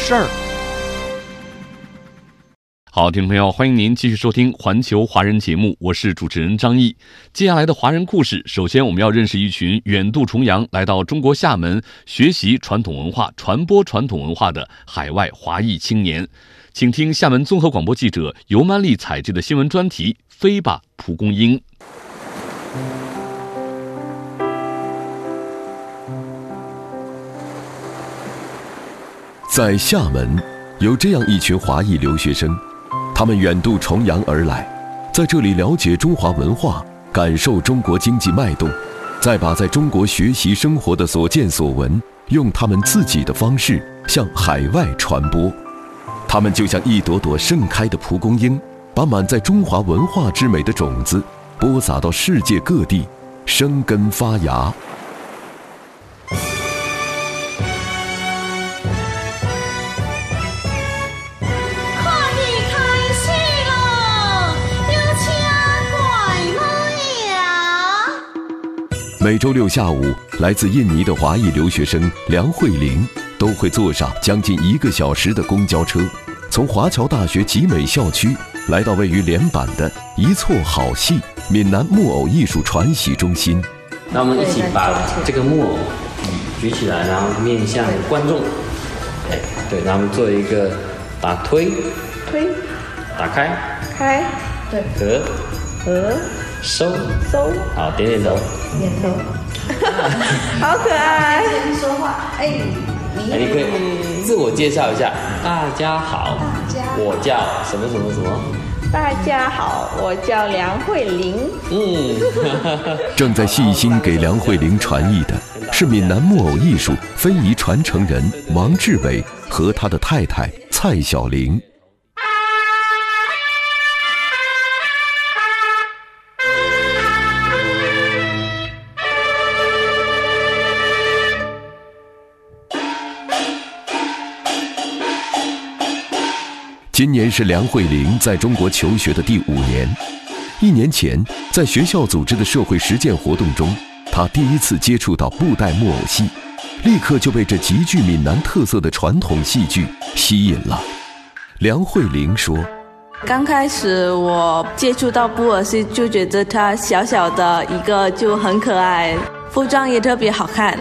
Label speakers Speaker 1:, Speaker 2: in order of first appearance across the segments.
Speaker 1: 事儿。
Speaker 2: 好，听众朋友，欢迎您继续收听《环球华人》节目，我是主持人张毅。接下来的华人故事，首先我们要认识一群远渡重洋来到中国厦门学习传统文化、传播传统文化的海外华裔青年。请听厦门综合广播记者尤曼丽采制的新闻专题《飞吧，蒲公英》。
Speaker 3: 在厦门，有这样一群华裔留学生，他们远渡重洋而来，在这里了解中华文化，感受中国经济脉动，再把在中国学习生活的所见所闻，用他们自己的方式向海外传播。他们就像一朵朵盛开的蒲公英，把满载中华文化之美的种子播撒到世界各地，生根发芽。每周六下午，来自印尼的华裔留学生梁慧玲都会坐上将近一个小时的公交车，从华侨大学集美校区来到位于连板的一撮好戏闽南木偶艺术传习中心。
Speaker 4: 那我们一起把这个木偶举起来，然后面向观众。哎，对，然后我们做一个打推
Speaker 5: 推，
Speaker 4: 打开
Speaker 5: 开，对，
Speaker 4: 合
Speaker 5: 合。
Speaker 4: 收
Speaker 5: 收，
Speaker 4: 好，点点头，
Speaker 5: 点头，好可爱。
Speaker 6: 跟说话，哎，
Speaker 4: 你，你可以自我介绍一下。大家好，大家我叫什么什么什么。
Speaker 5: 大家好，我叫梁慧玲。嗯，
Speaker 3: 正在细心给梁慧玲传译的是闽南木偶艺术非遗传承人王志伟和他的太太蔡小玲。今年是梁慧玲在中国求学的第五年。一年前，在学校组织的社会实践活动中，她第一次接触到布袋木偶戏，立刻就被这极具闽南特色的传统戏剧吸引了。梁慧玲说：“
Speaker 5: 刚开始我接触到布偶戏，就觉得它小小的一个就很可爱，服装也特别好看。”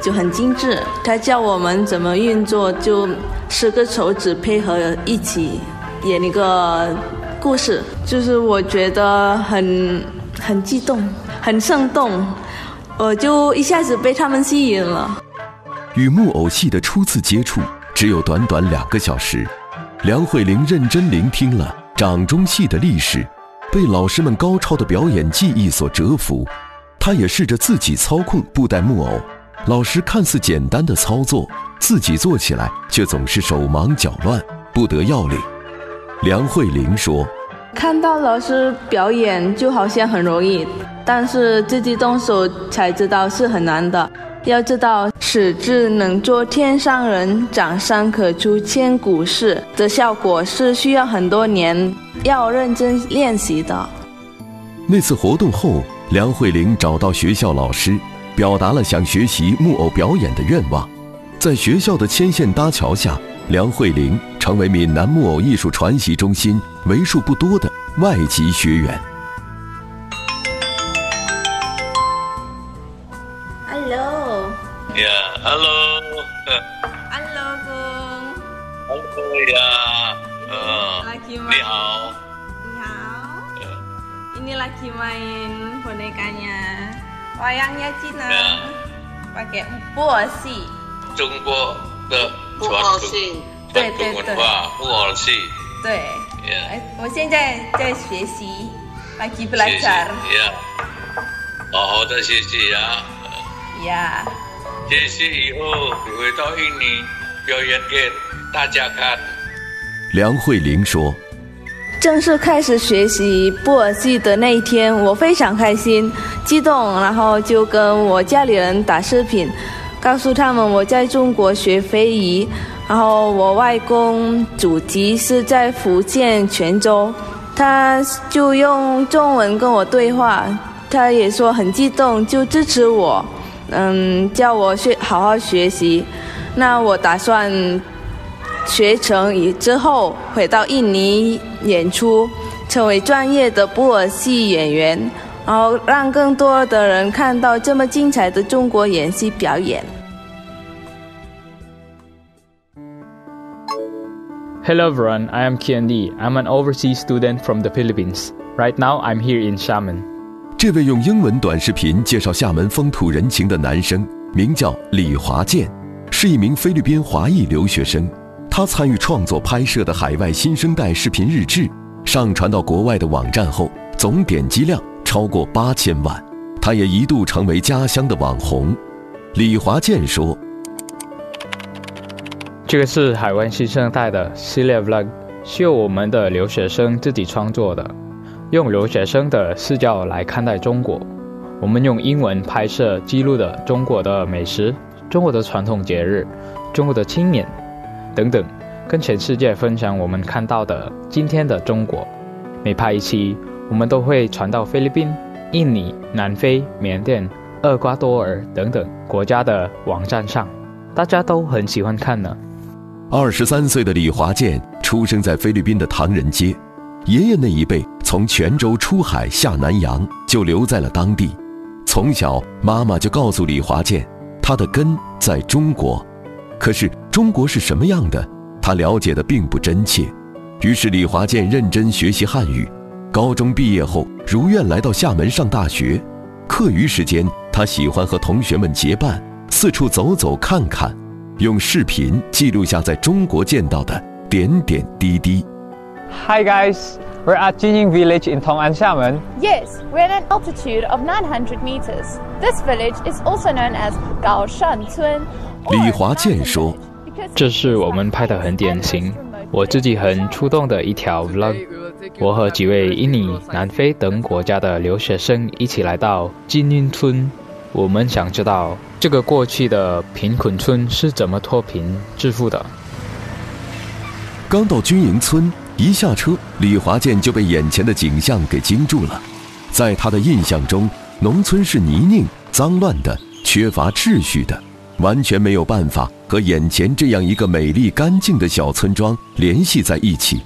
Speaker 5: 就很精致，他教我们怎么运作，就十个手指配合一起演一个故事，就是我觉得很很激动，很生动，我就一下子被他们吸引了。
Speaker 3: 与木偶戏的初次接触只有短短两个小时，梁慧玲认真聆听了掌中戏的历史，被老师们高超的表演技艺所折服，她也试着自己操控布袋木偶。老师看似简单的操作，自己做起来却总是手忙脚乱，不得要领。梁慧玲说：“
Speaker 5: 看到老师表演就好像很容易，但是自己动手才知道是很难的。要知道‘使智能做天上人，掌上可出千古事’的效果是需要很多年，要认真练习的。”
Speaker 3: 那次活动后，梁慧玲找到学校老师。表达了想学习木偶表演的愿望，在学校的牵线搭桥下，梁慧玲成为闽南木偶艺术传习中心为数不多的外籍学员。
Speaker 7: Hello，Yeah，Hello，Hello 哥，Hello 呀，嗯，你好，
Speaker 5: 你好，Ini lagi main bonekanya。wayangnya Cina pakai 布偶戏，
Speaker 7: 中国的传统传统文化布偶戏。
Speaker 5: 对，哎，我现在在学习，lagi belajar。
Speaker 7: 呀，好好的学习呀。
Speaker 5: 呀。
Speaker 7: 学习以后你回到印尼，表演给大家看。
Speaker 3: 梁慧玲说：“
Speaker 5: 正式开始学习布尔戏的那一天，我非常开心、激动，然后就跟我家里人打视频，告诉他们我在中国学非遗，然后我外公祖籍是在福建泉州，他就用中文跟我对话，他也说很激动，就支持我，嗯，叫我学好好学习。那我打算。”学成以之后回到印尼演出，成为专业的布尔戏演员，然后让更多的人看到这么精彩的中国演戏表演。
Speaker 6: Hello everyone, I am Kian Lee. I'm an overseas student from the Philippines. Right now, I'm here in Xiamen.
Speaker 3: 这位用英文短视频介绍厦门风土人情的男生，名叫李华健，是一名菲律宾华裔留学生。他参与创作拍摄的海外新生代视频日志，上传到国外的网站后，总点击量超过八千万。他也一度成为家乡的网红。李华健说：“
Speaker 6: 这个是海外新生代的系列 vlog，是由我们的留学生自己创作的，用留学生的视角来看待中国。我们用英文拍摄记录的中国的美食、中国的传统节日、中国的青年。”等等，跟全世界分享我们看到的今天的中国。每拍一期，我们都会传到菲律宾、印尼、南非、缅甸、厄瓜多尔等等国家的网站上，大家都很喜欢看呢。
Speaker 3: 二十三岁的李华健出生在菲律宾的唐人街，爷爷那一辈从泉州出海下南洋，就留在了当地。从小，妈妈就告诉李华健，他的根在中国。可是中国是什么样的，他了解的并不真切。于是李华健认真学习汉语，高中毕业后如愿来到厦门上大学。课余时间，他喜欢和同学们结伴四处走走看看，用视频记录下在中国见到的点点滴滴。
Speaker 8: Hi guys, we're at Jinying Village in Tong'an, Xiamen.
Speaker 9: Yes, we're at an altitude of 900 meters. This village is also known as Gaoshan Cun.
Speaker 3: 李华健说：“
Speaker 6: 这是我们拍的很典型，我自己很触动的一条 vlog。我和几位印尼、南非等国家的留学生一起来到金英村，我们想知道这个过去的贫困村是怎么脱贫致富的。
Speaker 3: 刚到军营村，一下车，李华健就被眼前的景象给惊住了。在他的印象中，农村是泥泞、脏乱的，缺乏秩序的。”完全没有办法和眼前这样一个美丽干净的小村庄联系在一起。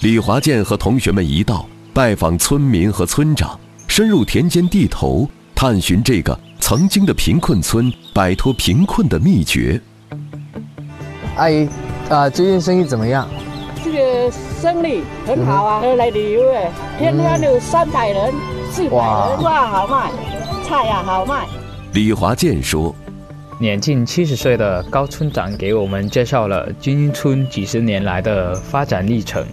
Speaker 3: 李华健和同学们一道拜访村民和村长，深入田间地头，探寻这个曾经的贫困村摆脱贫困的秘诀。
Speaker 10: 阿姨，啊，最近生意怎么样？
Speaker 11: 这个生意很好啊，来旅游的，天天有三百人、四百人，哇，好卖，菜呀好卖。
Speaker 3: 李华健说。
Speaker 6: 年近七十岁的高村长给我们介绍了金英村几十年来的发展历程。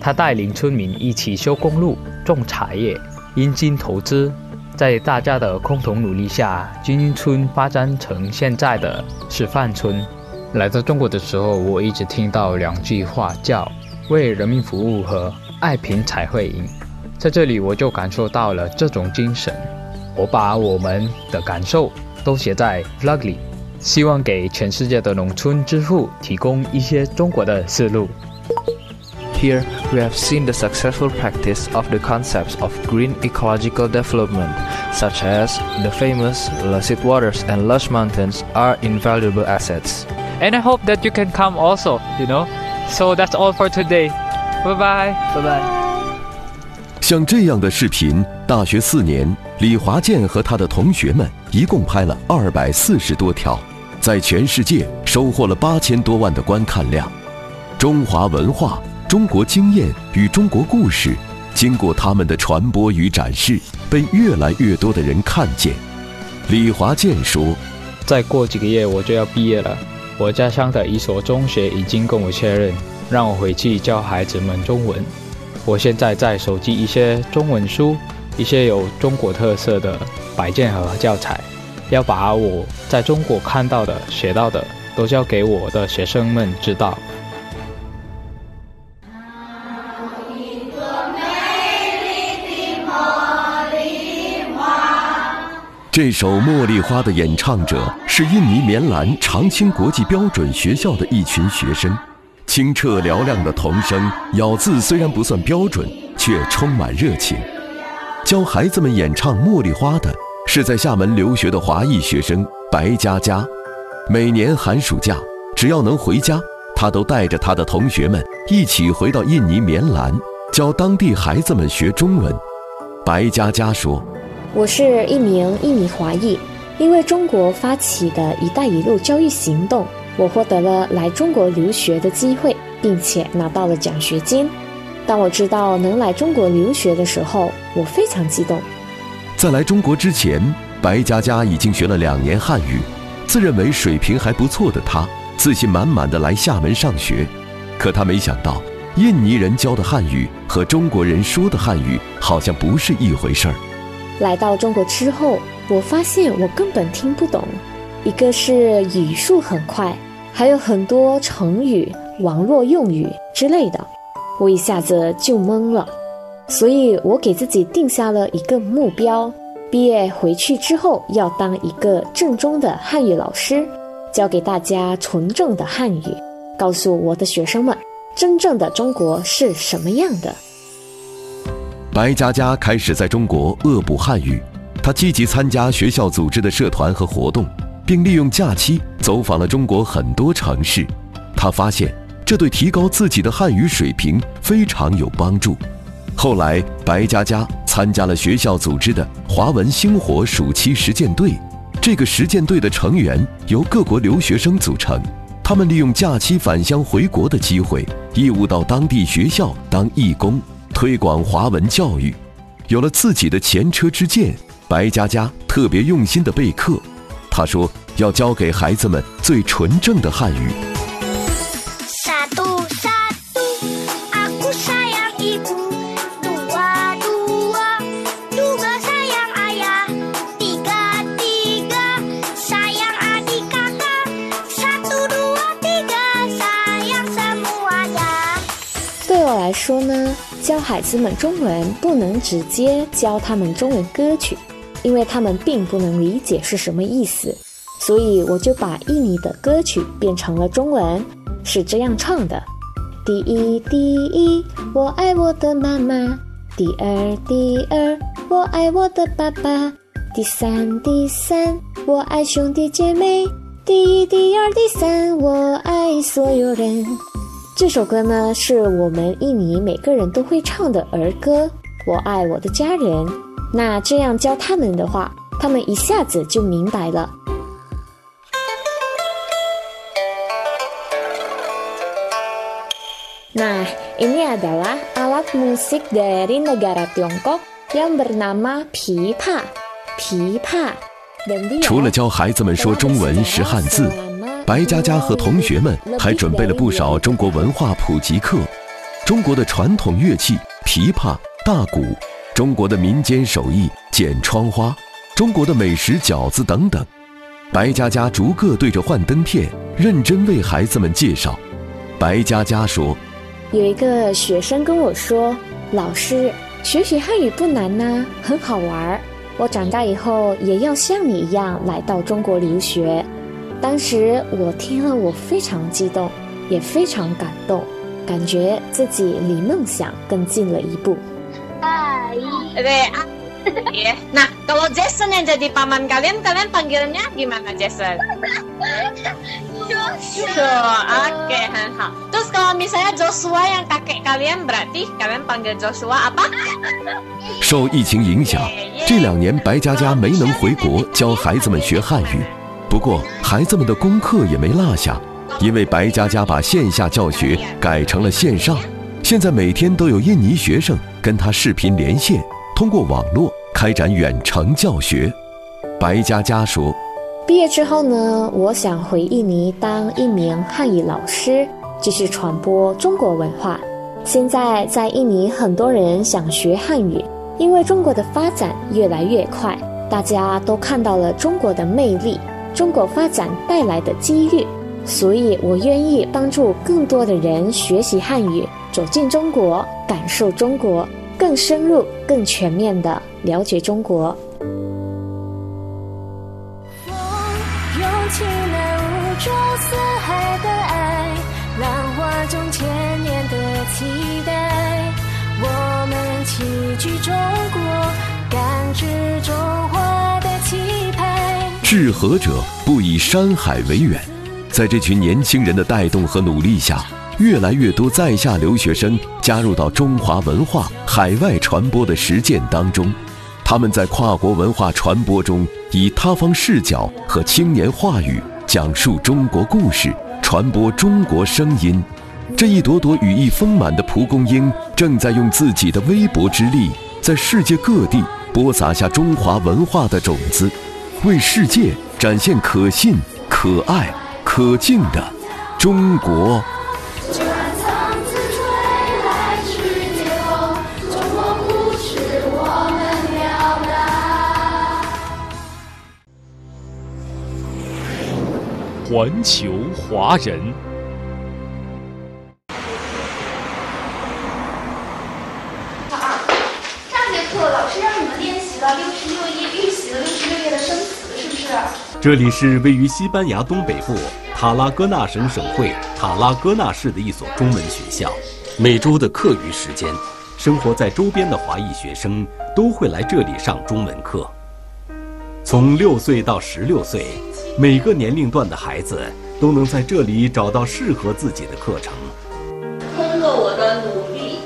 Speaker 6: 他带领村民一起修公路、种茶叶、引进投资，在大家的共同努力下，金英村发展成现在的示范村。来到中国的时候，我一直听到两句话，叫“为人民服务”和“爱拼才会赢”。在这里，我就感受到了这种精神。我把我们的感受都写在 vlog 里。希望给全世界的农村支付提供一些中国的思路。
Speaker 1: Here we have seen the successful practice of the concepts of green ecological development, such as the famous Lucid Waters and Lush Mountains are invaluable assets.
Speaker 8: And I hope that you can come also, you know. So that's all for today. Bye bye.
Speaker 10: Bye bye.
Speaker 3: 像这样的视频，大学四年，李华健和他的同学们一共拍了二百四十多条。在全世界收获了八千多万的观看量，中华文化、 中国经验与中国故事，经过他们的传播与展示，被越来越多的人看见。李华健说：“
Speaker 6: 再过几个月我就要毕业了，我家乡的一所中学已经跟我确认，让我回去教孩子们中文。我现在在收集一些中文书，一些有中国特色的摆件和教材。”要把我在中国看到的、学到的都教给我的学生们知道。
Speaker 3: 这首《茉莉花》的演唱者是印尼棉兰长青国际标准学校的一群学生，清澈嘹亮的童声，咬字虽然不算标准，却充满热情。教孩子们演唱《茉莉花》的是在厦门留学的华裔学生白佳佳。每年寒暑假，只要能回家，他都带着他的同学们一起回到印尼棉兰，教当地孩子们学中文。白佳佳说。
Speaker 12: 我是一名印尼华裔，因为中国发起的一带一路教育行动，我获得了来中国留学的机会，并且拿到了奖学金。当我知道能来中国留学的时候，我非常激动。
Speaker 3: 在来中国之前，白佳佳已经学了两年汉语，自认为水平还不错的她，自信满满的来厦门上学。可她没想到，印尼人教的汉语和中国人说的汉语好像不是一回事儿。
Speaker 12: 来到中国之后，我发现我根本听不懂，一个是语速很快，还有很多成语、网络用语之类的，我一下子就懵了。所以我给自己定下了一个目标：毕业回去之后要当一个正宗的汉语老师，教给大家纯正的汉语，告诉我的学生们，真正的中国是什么样的。
Speaker 3: 白佳佳开始在中国恶补汉语，她积极参加学校组织的社团和活动，并利用假期走访了中国很多城市。她发现这对提高自己的汉语水平非常有帮助。后来，白佳佳参加了学校组织的华文星火暑期实践队。这个实践队的成员由各国留学生组成，他们利用假期返乡回国的机会，义务到当地学校当义工。推广华文教育，有了自己的前车之鉴，白佳佳特别用心的备课。她说要教给孩子们最纯正的汉语。
Speaker 12: 对我来说呢？教孩子们中文不能直接教他们中文歌曲，因为他们并不能理解是什么意思，所以我就把印尼的歌曲变成了中文，是这样唱的：第一，第一，我爱我的妈妈；第二，第二，我爱我的爸爸；第三，第三，我爱兄弟姐妹；第一，第二，第三，我爱所有人。这首歌呢，是我们印尼每个人都会唱的儿歌。我爱我的家人，那这样教他们的话，他们一下子就明白了。Nah, ini adalah alat musik dari negara Tiongkok yang bernama pipa. Pipa.
Speaker 3: 除了教孩子们说中文、识汉字。白佳佳和同学们还准备了不少中国文化普及课，中国的传统乐器琵琶、大鼓，中国的民间手艺剪窗花，中国的美食饺子等等。白佳佳逐个对着幻灯片，认真为孩子们介绍。白佳佳说：“
Speaker 12: 有一个学生跟我说，老师，学习汉语不难呐，很好玩。我长大以后也要像你一样来到中国留学。”当时我听了，我非常激动，也非常感动，感觉自己离梦想更近了一步。
Speaker 13: 哎，对啊，Nah, kalau Jason yang jadi paman kalian, kalian panggilnya gimana Jason? Joshua, oke, 很好。Terus kalau misalnya Joshua yang kakek kalian, berarti kalian panggil Joshua apa?
Speaker 3: 受疫情影响，这两年白佳佳没能回国教孩子们学汉语。不过，孩子们的功课也没落下，因为白佳佳把线下教学改成了线上，现在每天都有印尼学生跟他视频连线，通过网络开展远程教学。白佳佳说：“
Speaker 12: 毕业之后呢，我想回印尼当一名汉语老师，继续传播中国文化。现在在印尼，很多人想学汉语，因为中国的发展越来越快，大家都看到了中国的魅力。”中国发展带来的机遇，所以我愿意帮助更多的人学习汉语，走进中国，感受中国，更深入、更全面的了解中国。
Speaker 3: 治和者不以山海为远，在这群年轻人的带动和努力下，越来越多在下留学生加入到中华文化海外传播的实践当中。他们在跨国文化传播中，以他方视角和青年话语讲述中国故事，传播中国声音。这一朵朵羽翼丰满的蒲公英，正在用自己的微薄之力，在世界各地播撒下中华文化的种子，为世界展现可信、可爱、可敬的中国。
Speaker 14: 环球华人。
Speaker 15: 啊上节课老师让你们练习了六十六页，预习了六十六页的生，
Speaker 16: 这里是位于西班牙东北部塔拉戈纳省省会塔拉戈纳市的一所中文学校。每周的课余时间，生活在周边的华裔学生都会来这里上中文课。从六岁到十六岁，每个年龄段的孩子都能在这里找到适合自己的课程。
Speaker 17: 通过我的努力，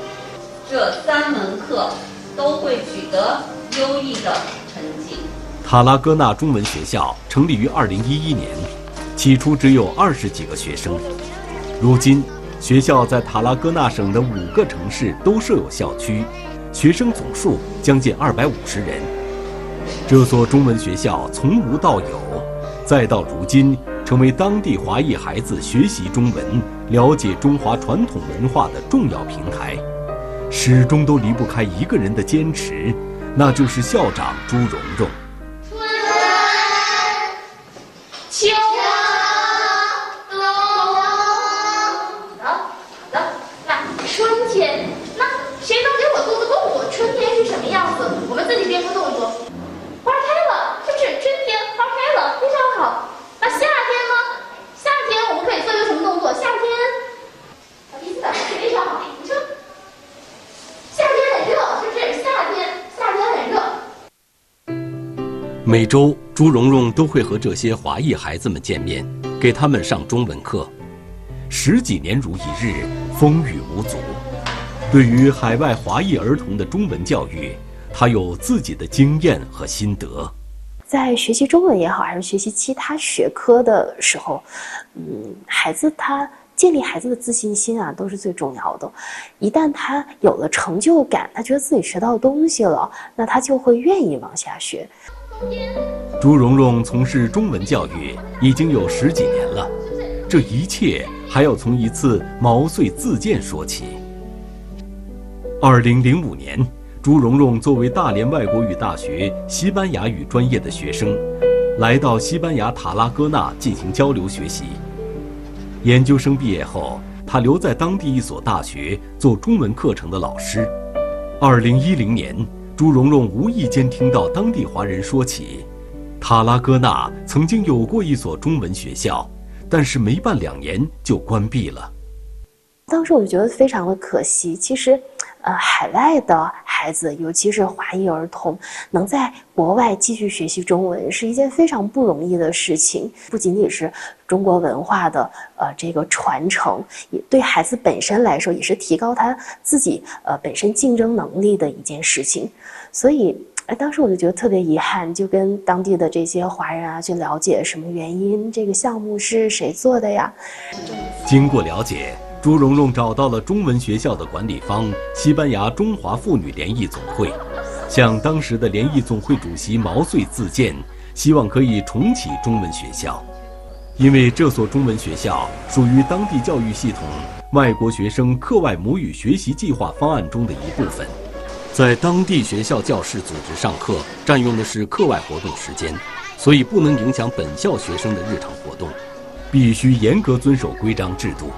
Speaker 17: 这三门课都会取得优异的成绩。
Speaker 16: 塔拉戈纳中文学校成立于2011年，起初只有二十几个学生，如今学校在塔拉戈纳省的五个城市都设有校区，学生总数将近二百五十人。这所中文学校从无到有，再到如今成为当地华裔孩子学习中文、了解中华传统文化的重要平台，始终都离不开一个人的坚持，那就是校长朱蓉蓉。
Speaker 15: 秋冬，好的，好的，那春天，那谁能给我做个动作？春天是什么样子？我们自己编个动作。花开了，是不是春天花开了？非常好。那夏天呢？夏天我们可以做一个什么动作？夏天，小鼻子非常好。你说，夏天很热，是不是？夏天，夏天很热。
Speaker 16: 每周，朱蓉蓉都会和这些华裔孩子们见面，给他们上中文课。十几年如一日，风雨无阻。对于海外华裔儿童的中文教育，他有自己的经验和心得。
Speaker 18: 在学习中文也好，还是学习其他学科的时候，嗯，孩子他建立孩子的自信心啊，都是最重要的。一旦他有了成就感，他觉得自己学到东西了，那他就会愿意往下学。
Speaker 16: 朱蓉蓉从事中文教育已经有十几年了，这一切还要从一次毛遂自荐说起。二零零五年。朱蓉蓉作为大连外国语大学西班牙语专业的学生，来到西班牙塔拉戈纳进行交流学习。研究生毕业后，他留在当地一所大学做中文课程的老师。二零一零年，朱蓉蓉无意间听到当地华人说起，塔拉戈纳曾经有过一所中文学校，但是没办两年就关闭了。
Speaker 18: 当时我就觉得非常的可惜。其实，呃，海外的孩子，尤其是华裔儿童，能在国外继续学习中文，是一件非常不容易的事情。不仅仅是中国文化的呃这个传承，也对孩子本身来说，也是提高他自己呃本身竞争能力的一件事情。所以，哎，当时我就觉得特别遗憾，就跟当地的这些华人啊去了解什么原因，这个项目是谁做的呀？
Speaker 16: 经过了解。朱蓉蓉找到了中文学校的管理方——西班牙中华妇女联谊总会，向当时的联谊总会主席毛遂自荐，希望可以重启中文学校。因为这所中文学校属于当地教育系统外国学生课外母语学习计划方案中的一部分，在当地学校教室组织上课，占用的是课外活动时间，所以不能影响本校学生的日常活动。必须严格遵守规章制度。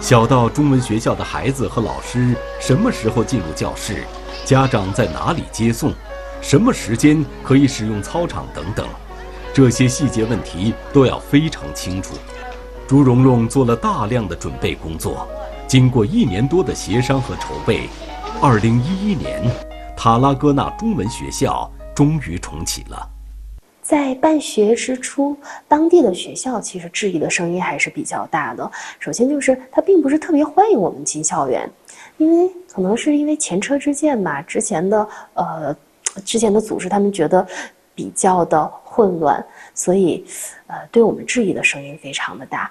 Speaker 16: 小到中文学校的孩子和老师什么时候进入教室，家长在哪里接送，什么时间可以使用操场等等，这些细节问题都要非常清楚。朱蓉蓉做了大量的准备工作，经过一年多的协商和筹备，二零一一年，塔拉戈纳中文学校终于重启了。
Speaker 18: 在办学之初，当地的学校其实质疑的声音还是比较大的。首先就是他并不是特别欢迎我们进校园，因为可能是因为前车之鉴吧，之前的呃之前的组织他们觉得比较的混乱，所以呃对我们质疑的声音非常的大。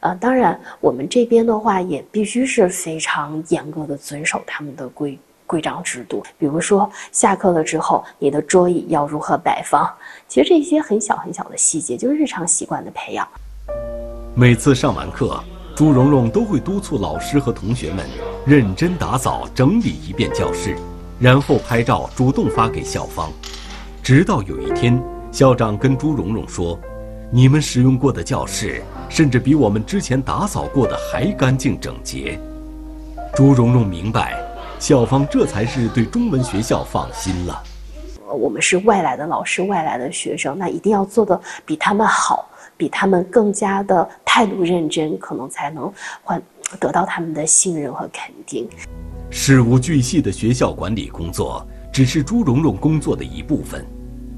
Speaker 18: 呃，当然我们这边的话也必须是非常严格的遵守他们的规。规章制度，比如说下课了之后，你的桌椅要如何摆放？其实这些很小很小的细节，就是日常习惯的培养。
Speaker 16: 每次上完课，朱蓉蓉都会督促老师和同学们认真打扫整理一遍教室，然后拍照主动发给校方。直到有一天，校长跟朱蓉蓉说：“你们使用过的教室，甚至比我们之前打扫过的还干净整洁。”朱蓉蓉明白。校方这才是对中文学校放心了。
Speaker 18: 我们是外来的老师，外来的学生，那一定要做的比他们好，比他们更加的态度认真，可能才能换得到他们的信任和肯定。
Speaker 16: 事无巨细的学校管理工作只是朱蓉蓉工作的一部分，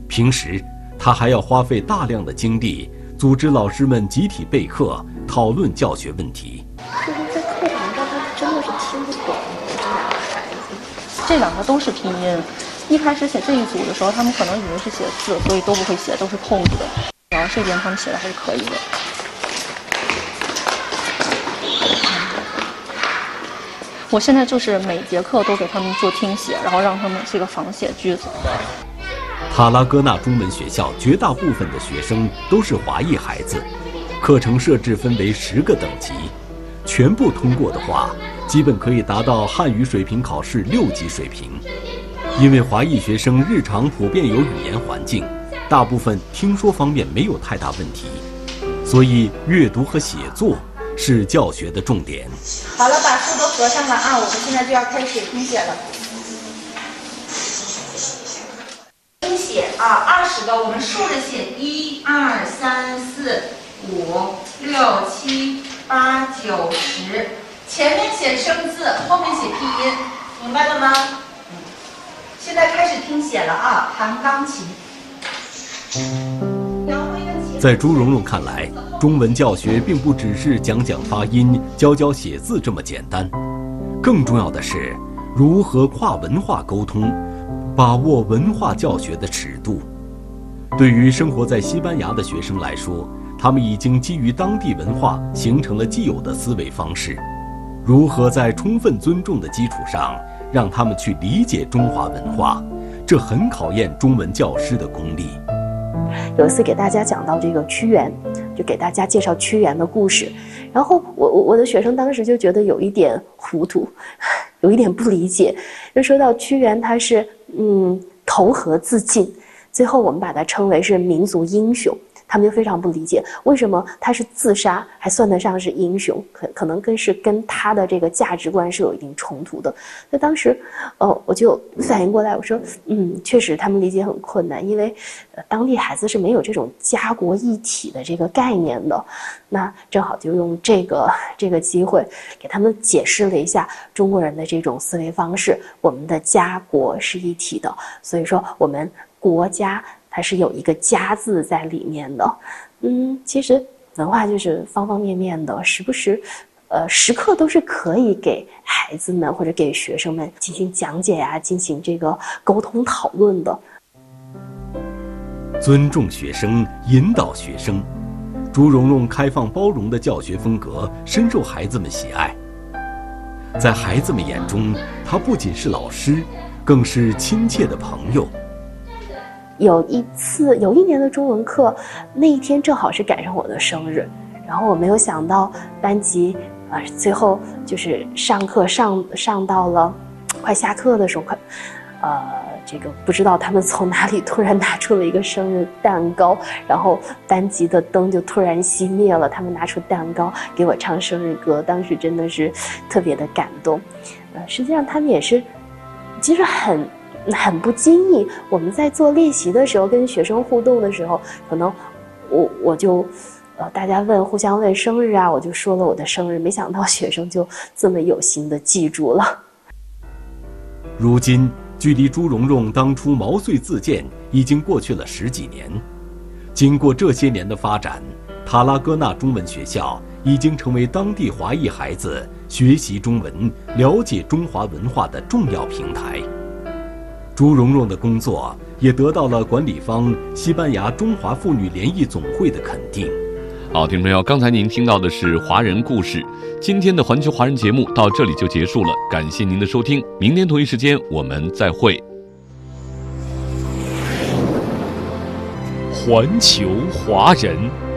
Speaker 16: 平时他还要花费大量的精力组织老师们集体备课，讨论教学问题。
Speaker 18: 就是在课堂上，他真的是听不懂。
Speaker 19: 这两个都是拼音，一开始写这一组的时候，他们可能以为是写字，所以都不会写，都是空着的。然后这边他们写的还是可以的。我现在就是每节课都给他们做听写，然后让他们这个仿写句子。
Speaker 16: 塔拉戈纳中文学校绝大部分的学生都是华裔孩子，课程设置分为十个等级，全部通过的话。基本可以达到汉语水平考试六级水平，因为华裔学生日常普遍有语言环境，大部分听说方面没有太大问题，所以阅读和写作是教学的重点。
Speaker 20: 好了，把书都合上了啊，我们现在就要开始听写了。听写啊，二十个，我们竖着写，一二三四五六七八九十。前面写生字，后面写拼音，明白了吗？现在开始听写了啊，弹钢琴。
Speaker 16: 在朱蓉蓉看来，中文教学并不只是讲讲发音、教教写字这么简单，更重要的是如何跨文化沟通，把握文化教学的尺度。对于生活在西班牙的学生来说，他们已经基于当地文化形成了既有的思维方式。如何在充分尊重的基础上，让他们去理解中华文化，这很考验中文教师的功力。
Speaker 18: 有一次给大家讲到这个屈原，就给大家介绍屈原的故事，然后我我我的学生当时就觉得有一点糊涂，有一点不理解。就说到屈原，他是嗯投河自尽，最后我们把它称为是民族英雄。他们就非常不理解，为什么他是自杀还算得上是英雄？可可能跟是跟他的这个价值观是有一定冲突的。那当时，呃，我就反应过来，我说，嗯，确实他们理解很困难，因为，呃，当地孩子是没有这种家国一体的这个概念的。那正好就用这个这个机会，给他们解释了一下中国人的这种思维方式。我们的家国是一体的，所以说我们国家。它是有一个“家”字在里面的，嗯，其实文化就是方方面面的，时不时，呃，时刻都是可以给孩子们或者给学生们进行讲解呀，进行这个沟通讨论的。
Speaker 16: 尊重学生，引导学生，朱蓉蓉开放包容的教学风格深受孩子们喜爱。在孩子们眼中，他不仅是老师，更是亲切的朋友。
Speaker 18: 有一次，有一年的中文课，那一天正好是赶上我的生日，然后我没有想到班级，呃，最后就是上课上上到了快下课的时候，快，呃，这个不知道他们从哪里突然拿出了一个生日蛋糕，然后班级的灯就突然熄灭了，他们拿出蛋糕给我唱生日歌，当时真的是特别的感动。呃，实际上他们也是，其实很很不经意。我们在做练习的时候，跟学生互动的时候，可能我我就呃大家问互相问生日啊，我就说了我的生日，没想到学生就这么有心的记住了。
Speaker 16: 如今，距离朱蓉蓉当初毛遂自荐已经过去了十几年。经过这些年的发展，塔拉戈纳中文学校已经成为当地华裔孩子学习中文、了解中华文化的重要平台。朱蓉蓉的工作也得到了管理方西班牙中华妇女联谊总会的肯定。
Speaker 14: 好，听众朋友，刚才您听到的是华人故事。今天的环球华人节目到这里就结束了，感谢您的收听，明天同一时间我们再会。环球华人。